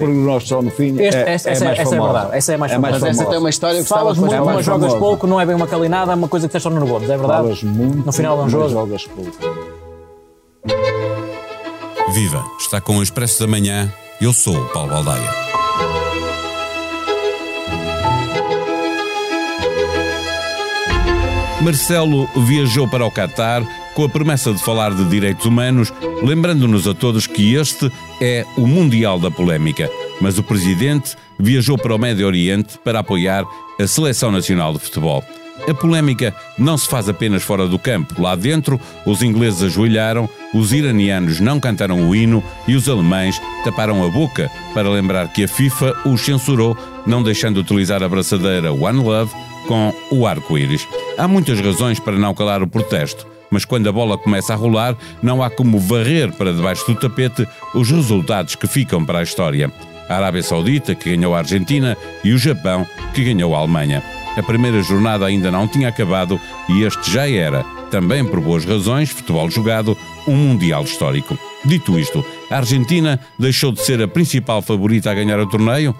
Porque nós só no fim. Este- é, essa, é essa- mais essa é verdade. Essa é mais É mais famosa. Mas essa tem uma história que Falas muito, é mas jogas famosa. pouco, não é bem uma calinada, é uma coisa que tens só no Gomes, é verdade? Falas muito. No final de um mas jogo. jogas pouco. Viva! Está com o Expresso da Manhã. Eu sou o Paulo Baldaia. Marcelo viajou para o Catar com a promessa de falar de direitos humanos, lembrando-nos a todos que este é o Mundial da Polémica. Mas o presidente viajou para o Médio Oriente para apoiar a Seleção Nacional de Futebol. A polémica não se faz apenas fora do campo. Lá dentro, os ingleses ajoelharam, os iranianos não cantaram o hino e os alemães taparam a boca para lembrar que a FIFA os censurou, não deixando utilizar a braçadeira One Love com o arco-íris. Há muitas razões para não calar o protesto, mas quando a bola começa a rolar, não há como varrer para debaixo do tapete os resultados que ficam para a história. A Arábia Saudita, que ganhou a Argentina, e o Japão, que ganhou a Alemanha. A primeira jornada ainda não tinha acabado e este já era, também por boas razões, futebol jogado, um Mundial histórico. Dito isto, a Argentina deixou de ser a principal favorita a ganhar o torneio?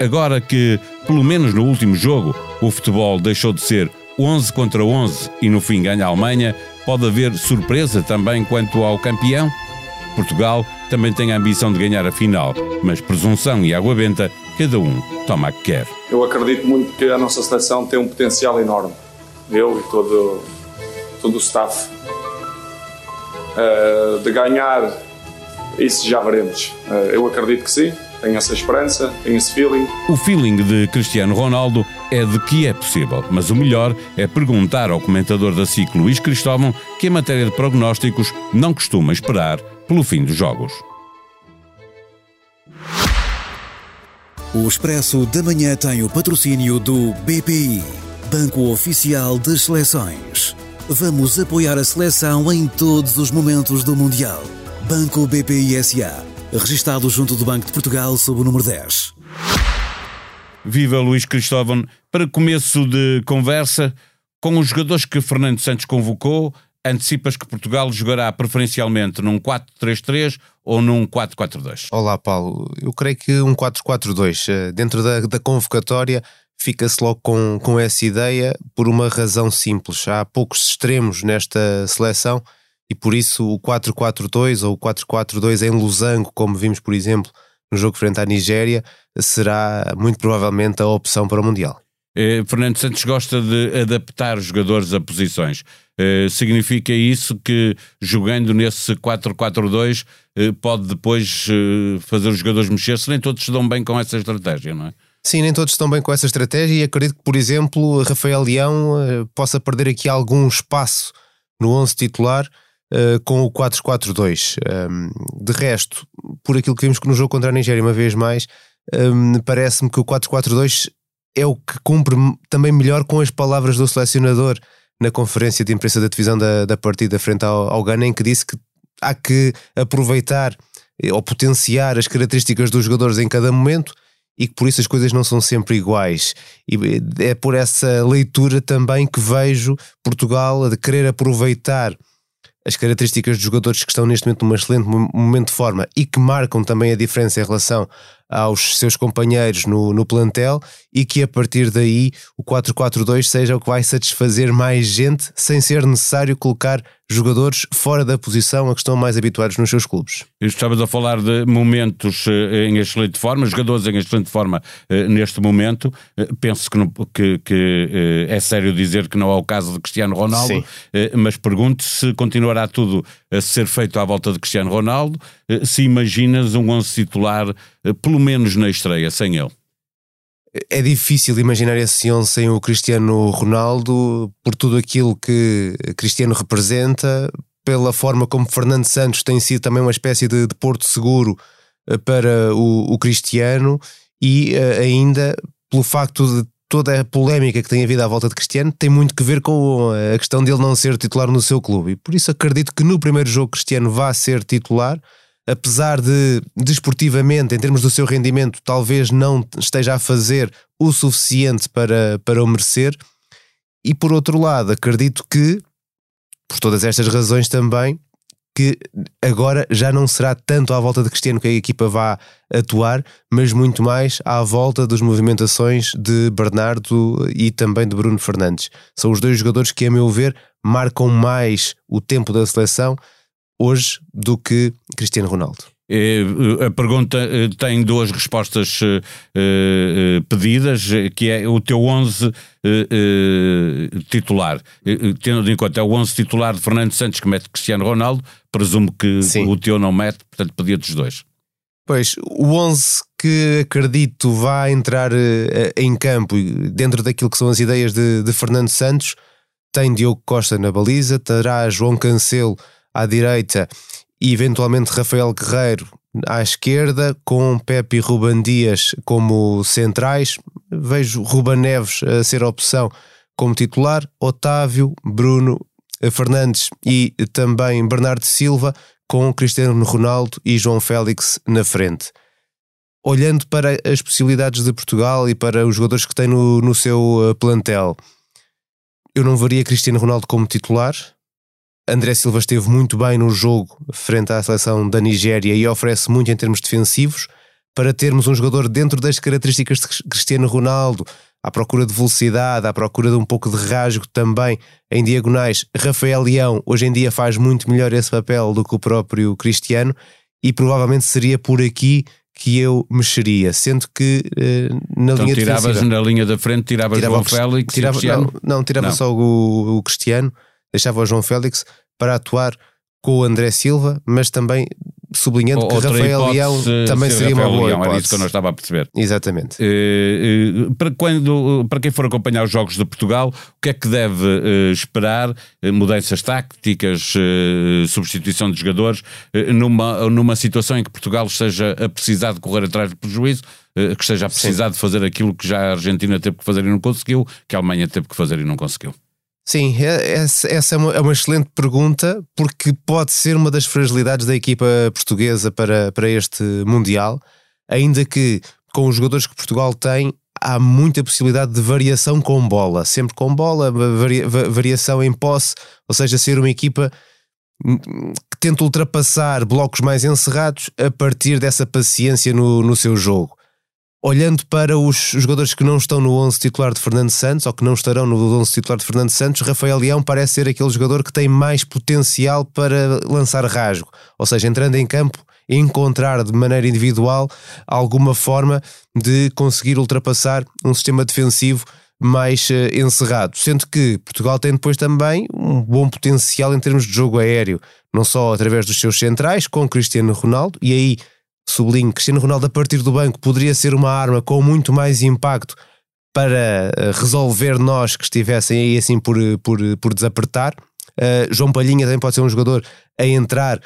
Agora que, pelo menos no último jogo, o futebol deixou de ser 11 contra 11 e no fim ganha a Alemanha, pode haver surpresa também quanto ao campeão? Portugal também tem a ambição de ganhar a final, mas presunção e água benta, cada um toma a que quer. Eu acredito muito que a nossa seleção tem um potencial enorme. Eu e todo, todo o staff. Eh, de ganhar, isso já veremos. Eh, eu acredito que sim, tenho essa esperança, tenho esse feeling. O feeling de Cristiano Ronaldo é de que é possível, mas o melhor é perguntar ao comentador da SIC Luís Cristóvão que em matéria de prognósticos não costuma esperar pelo fim dos jogos. O Expresso da Manhã tem o patrocínio do BPI, Banco Oficial das Seleções. Vamos apoiar a seleção em todos os momentos do Mundial. Banco BPI SA, registado junto do Banco de Portugal sob o número 10. Viva Luís Cristóvão, para começo de conversa, com os jogadores que Fernando Santos convocou, antecipas que Portugal jogará preferencialmente num 4-3-3 ou num 4-4-2? Olá, Paulo. Eu creio que um 4-4-2. eh, Dentro da, da convocatória, fica-se logo com, com essa ideia por uma razão simples. Há poucos extremos nesta seleção e por isso o 4-4-2 ou o 4-4-2 em losango, como vimos, por exemplo, no jogo frente à Nigéria, será muito provavelmente a opção para o Mundial. Eh, Fernando Santos gosta de adaptar os jogadores a posições. Eh, significa isso que jogando nesse 4-4-2 eh, pode depois fazer os jogadores mexer-se? Nem todos se dão bem com essa estratégia, não é? Sim, nem todos estão bem com essa estratégia e acredito que, por exemplo, Rafael Leão possa perder aqui algum espaço no 11 titular eh, com o 4-4-2. Um, de resto, por aquilo que vimos no jogo contra a Nigéria, uma vez mais, um, parece-me que o 4-4-2 é o que cumpre também melhor com as palavras do selecionador na conferência de imprensa da divisão da, da partida frente ao, ao Ghana, em que disse que há que aproveitar eh, ou potenciar as características dos jogadores em cada momento e que por isso as coisas não são sempre iguais. E é por essa leitura também que vejo Portugal de querer aproveitar as características dos jogadores que estão neste momento num excelente mo- momento de forma e que marcam também a diferença em relação aos seus companheiros no, no plantel e que a partir daí o 4-4-2 seja o que vai satisfazer mais gente sem ser necessário colocar jogadores fora da posição a que estão mais habituados nos seus clubes. Estavas a falar de momentos eh, em excelente forma, jogadores em excelente forma eh, neste momento. Eh, penso que, não- que- que, é sério dizer que não é o caso de Cristiano Ronaldo, Sim. mas pergunto se continuará tudo a ser feito à volta de Cristiano Ronaldo, se imaginas um 11 titular, pelo menos na estreia, sem ele. É difícil imaginar esse 11 sem o Cristiano Ronaldo por tudo aquilo que Cristiano representa, pela forma como Fernando Santos tem sido também uma espécie de, de porto seguro eh, para o, o Cristiano e eh, ainda pelo facto de toda a polémica que tem havido à volta de Cristiano tem muito que ver com a questão dele não ser titular no seu clube. E por isso acredito que no primeiro jogo Cristiano vá ser titular apesar de desportivamente, em termos do seu rendimento, talvez não esteja a fazer o suficiente para, para o merecer. E por outro lado, acredito que, por todas estas razões também, que agora já não será tanto à volta de Cristiano que a equipa vá atuar, mas muito mais à volta das movimentações de Bernardo e também de Bruno Fernandes. São os dois jogadores que, a meu ver, marcam mais o tempo da seleção hoje do que Cristiano Ronaldo. Eh, a pergunta eh, tem duas respostas eh, pedidas, que é o teu 11 titular. Tendo em conta é o 11 titular de Fernando Santos que mete Cristiano Ronaldo, presumo que Sim. o teu não mete, portanto pedia dos dois. Pois, o 11 que acredito vai entrar em campo dentro daquilo que são as ideias de, de Fernando Santos, tem Diogo Costa na baliza, terá João Cancelo à direita e eventualmente Rafael Guerreiro à esquerda, com Pepe e Ruban Dias como centrais. Vejo Ruban Neves a ser a opção como titular, Otávio, Bruno eh, Fernandes e também Bernardo Silva, com Cristiano Ronaldo e João Félix na frente. Olhando para as possibilidades de Portugal e para os jogadores que tem no, no seu eh, plantel, eu não veria Cristiano Ronaldo como titular, André Silva esteve muito bem no jogo frente à seleção da Nigéria e oferece muito em termos defensivos. Para termos um jogador dentro das características de Cristiano Ronaldo, à procura de velocidade, à procura de um pouco de rasgo também em diagonais, Rafael Leão hoje em dia faz muito melhor esse papel do que o próprio Cristiano e provavelmente seria por aqui que eu mexeria, sendo que uh, na então, linha tiravas defensiva, na linha da frente, tiravas tirava João Félix tirava, não, não, tirava não. só o, o Cristiano deixava o João Félix para atuar com o André Silva, mas também sublinhando Outra que Rafael Leão também seria Rafael uma boa Leão, Era isso que eu não estava a perceber. Exatamente. Uh, uh, para, quando, para quem for acompanhar os Jogos de Portugal, o que é que deve uh, esperar? mudanças táticas, substituição de jogadores, numa, numa situação em que Portugal esteja a precisar de correr atrás do prejuízo, que esteja a precisar Sim. de fazer aquilo que já a Argentina teve que fazer e não conseguiu, que a Alemanha teve que fazer e não conseguiu. Sim, é, essa é uma, é uma, excelente pergunta, porque pode ser uma das fragilidades da equipa portuguesa para, para este Mundial, ainda que com os jogadores que Portugal tem, há muita possibilidade de variação com bola, sempre com bola, varia, variação em posse, ou seja, ser uma equipa que tenta ultrapassar blocos mais encerrados a partir dessa paciência no, no seu jogo olhando para os jogadores que não estão no 11 titular de Fernando Santos ou que não estarão no 11 titular de Fernando Santos, Rafael Leão parece ser aquele jogador que tem mais potencial para lançar rasgo, ou seja, entrando em campo, encontrar de maneira individual alguma forma de conseguir ultrapassar um sistema defensivo mais uh, encerrado, sendo que Portugal tem depois também um bom potencial em termos de jogo aéreo, não só através dos seus centrais, com Cristiano Ronaldo, e aí sublinho, Cristiano Ronaldo a partir do banco poderia ser uma arma com muito mais impacto para eh, resolver nós que estivessem aí assim por, por, por desapertar. Uh, João Palhinha também pode ser um jogador a entrar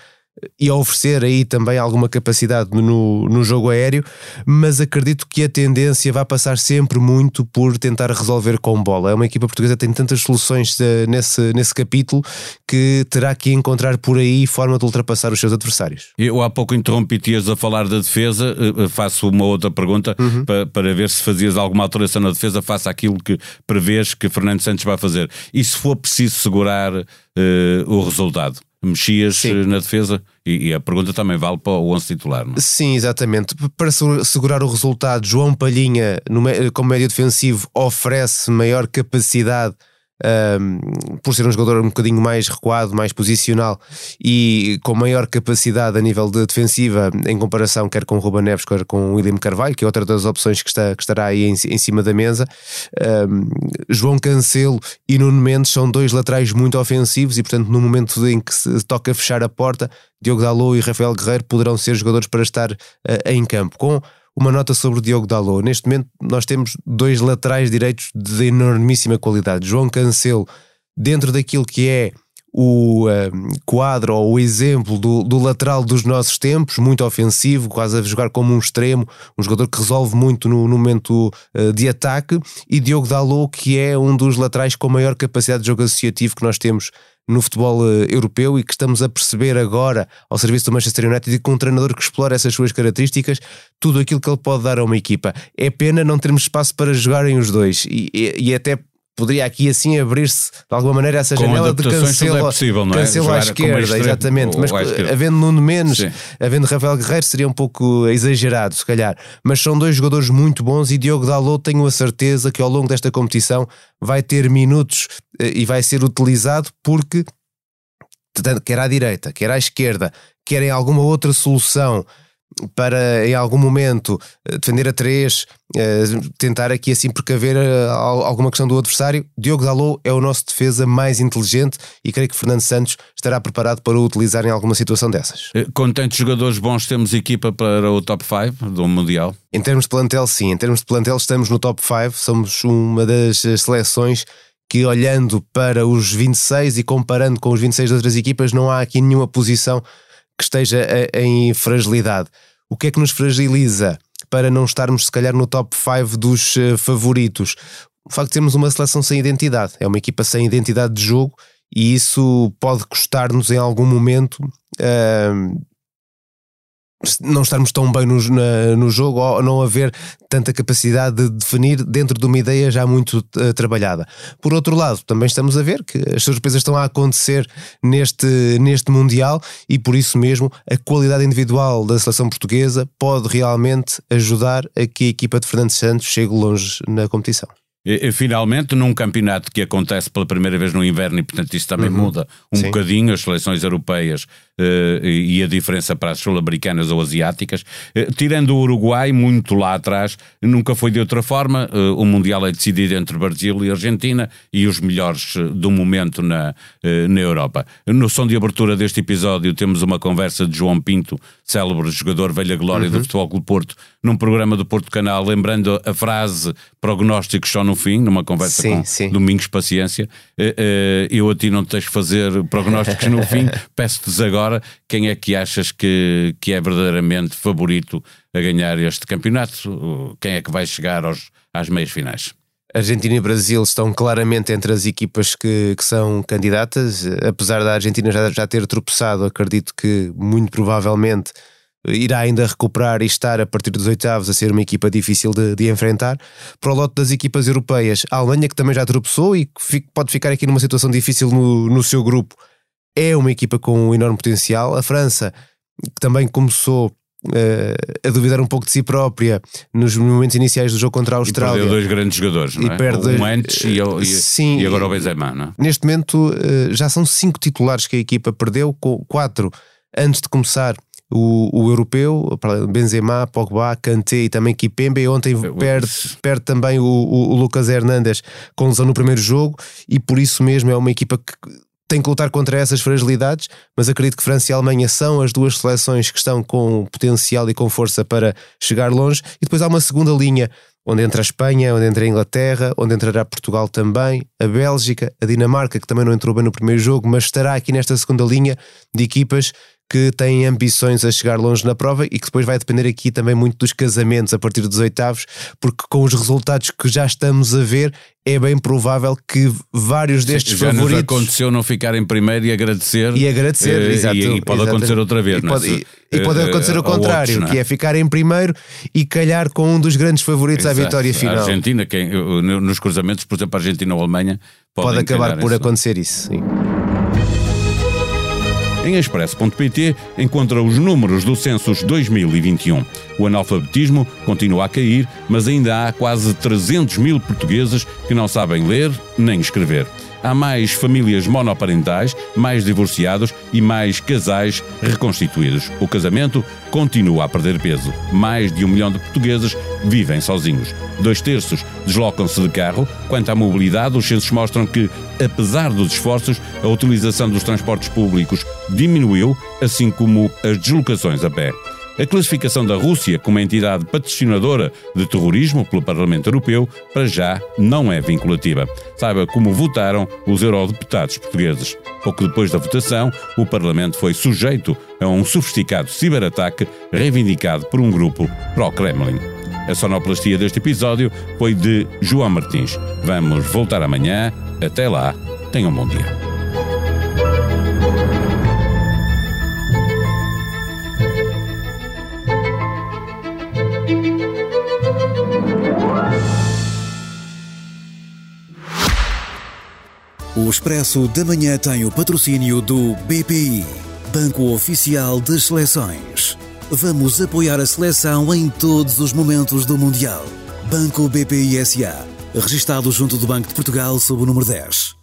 e a oferecer aí também alguma capacidade no, no jogo aéreo, mas acredito que a tendência vai passar sempre muito por tentar resolver com bola. É uma equipa portuguesa que tem tantas soluções uh, nesse, nesse capítulo que terá que encontrar por aí forma de ultrapassar os seus adversários. Eu há pouco interrompi-te a falar da defesa, uh, faço uma outra pergunta uhum. para, para ver se fazias alguma alteração na defesa, faça aquilo que prevês que Fernando Santos vai fazer. E se for preciso segurar uh, o resultado? Mexias Sim. na defesa e, e, a pergunta também vale para o 11 titular. Não? É? Sim, exatamente. Para segurar o resultado, João Palhinha, no, como médio defensivo, oferece maior capacidade um, por ser um jogador um bocadinho mais recuado, mais posicional e com maior capacidade a nível de defensiva em comparação quer com o Ruben Neves, quer com o William Carvalho, que é outra das opções que, está, que estará aí em, em cima da mesa. Um, João Cancelo e Nuno Mendes são dois laterais muito ofensivos e, portanto, no momento em que se toca fechar a porta, Diogo Dalot e Rafael Guerreiro poderão ser jogadores para estar uh, em campo. Com uma nota sobre o Diogo Dalot. Neste momento nós temos dois laterais direitos de enormíssima qualidade. João Cancelo, dentro daquilo que é o um, quadro ou o exemplo do, do, lateral dos nossos tempos, muito ofensivo, quase a jogar como um extremo, um jogador que resolve muito no, no momento uh, de ataque, e Diogo Dalot, que é um dos laterais com maior capacidade de jogo associativo que nós temos no futebol uh, europeu e que estamos a perceber agora ao serviço do Manchester United e com um treinador que explora essas suas características, tudo aquilo que ele pode dar a uma equipa. É pena não termos espaço para jogarem os dois e, e, e até poderia aqui assim abrir-se de alguma maneira essa Com janela de adaptações tudo é possível, não é? cancelo à esquerda, extremo exatamente. Mas havendo Nuno Menos, Sim. havendo Rafael Guerreiro, seria um pouco exagerado, se calhar. Mas são dois jogadores muito bons e Diogo Dalot tenho a certeza que ao longo desta competição vai ter minutos eh, e vai ser utilizado porque quer à direita, quer à esquerda, quer em alguma outra solução para em algum momento eh, defender a três, eh, tentar aqui assim precaver eh, al- alguma questão do adversário. Diogo Dalot é o nosso defesa mais inteligente e creio que Fernando Santos estará preparado para o utilizar em alguma situação dessas. Com tantos jogadores bons, temos equipa para o top 5 do Mundial. Em termos de plantel, sim. Em termos de plantel, estamos no top 5. Somos uma das seleções que, olhando para os 26 e comparando com os 26 de outras equipas, não há aqui nenhuma posição que esteja em fragilidade. O que é que nos fragiliza para não estarmos, se calhar, no top 5 dos eh, favoritos? O facto de termos uma seleção sem identidade. É uma equipa sem identidade de jogo e isso pode custar-nos em algum momento. ahm, não estarmos tão bem no, na- no jogo ou não haver tanta capacidade de definir dentro de uma ideia já muito eh, trabalhada. Por outro lado, também estamos a ver que as surpresas estão a acontecer neste, neste Mundial e por isso mesmo a qualidade individual da seleção portuguesa pode realmente ajudar a que a equipa de Fernando Santos chegue longe na competição. E, Finalmente, num campeonato que acontece pela primeira vez no inverno, e portanto isso também muda um Sim. bocadinho as seleções europeias e e a diferença para as sul-americanas ou asiáticas. Eh, tirando o Uruguai, muito lá atrás, nunca foi de outra forma. Eh, o Mundial é decidido entre Brasil e Argentina e os melhores eh, do momento na, eh, na Europa. No som de abertura deste episódio temos uma conversa de João Pinto, célebre jogador velha glória do Futebol Clube Porto, num programa do Porto Canal, lembrando a frase prognósticos só no fim, numa conversa Sim, com sim. Domingos Paciência. Eh, eh, eu a ti não te deixo fazer prognósticos no fim, peço-te agora quem é que achas que, que é verdadeiramente favorito a ganhar este campeonato? Quem é que vai chegar aos, às meias finais? Argentina e Brasil estão claramente entre as equipas que, que são candidatas. Apesar da Argentina já, já ter tropeçado, acredito que muito provavelmente irá ainda recuperar e estar a partir dos oitavos a ser uma equipa difícil de, de enfrentar. Para o lote das equipas europeias, a Alemanha, que também já tropeçou e que pode ficar aqui numa situação difícil no, no seu grupo, é uma equipa com um enorme potencial. A França, que também começou eh, a duvidar um pouco de si própria nos momentos iniciais do jogo contra a E Austrália. perdeu dois grandes jogadores, não E é? perde um antes e, e- Sim. e agora o Benzema, não é? Neste momento eh, já são cinco titulares que a equipa perdeu, com quatro antes de começar o, o europeu, Benzema, Pogba, Kanté e também Kipembe. Ontem perde, perde também o, o- o Lucas Hernandes com lesão no primeiro jogo e por isso mesmo é uma equipa que tem que lutar contra essas fragilidades, mas acredito que França e Alemanha são as duas seleções que estão com potencial e com força para chegar longe. E depois há uma segunda linha onde entra a Espanha, onde entra a Inglaterra, onde entrará Portugal também, a Bélgica, a Dinamarca, que também não entrou bem no primeiro jogo, mas estará aqui nesta segunda linha de equipas que têm ambições a chegar longe na prova e que depois vai depender aqui também muito dos casamentos a partir dos oitavos, porque com os resultados que já estamos a ver, é bem provável que vários destes Já nos favoritos aconteceu não ficar em primeiro e agradecer. e agradecer, eh, exato, e, e pode exatamente. acontecer outra vez, e não é? pode, e- e pode eh, acontecer eh, o contrário, outros, é? que é ficar em primeiro e calhar com um dos grandes favoritos à Exato. vitória A final. Argentina, quem, nos cruzamentos, por exemplo, a Argentina ou a Alemanha, Pode acabar por acontecer isso. sim. Em expresso.pt encontra os números do Census 2021. O analfabetismo continua a cair, mas ainda há quase 300 mil portugueses que não sabem ler nem escrever. Há mais famílias monoparentais, mais divorciados e mais casais reconstituídos. O casamento continua a perder peso. Mais de um milhão de portugueses vivem sozinhos. Dois terços deslocam-se de carro. Quanto à mobilidade, os censos mostram que, apesar dos esforços, a utilização dos transportes públicos diminuiu, assim como as deslocações a pé. A classificação da Rússia como entidade patrocinadora de terrorismo pelo Parlamento Europeu, para já, não é vinculativa. Saiba como votaram os eurodeputados portugueses. Pouco depois da votação, o Parlamento foi sujeito a um sofisticado ciberataque reivindicado por um grupo pró-Kremlin. A sonoplastia deste episódio foi de João Martins. Vamos voltar amanhã. Até lá, tenham um bom dia. Expresso da Manhã tem o patrocínio do BPI, Banco Oficial das Seleções. Vamos apoiar a seleção em todos os momentos do Mundial. Banco BPI SA, registado junto do Banco de Portugal sob o número 10.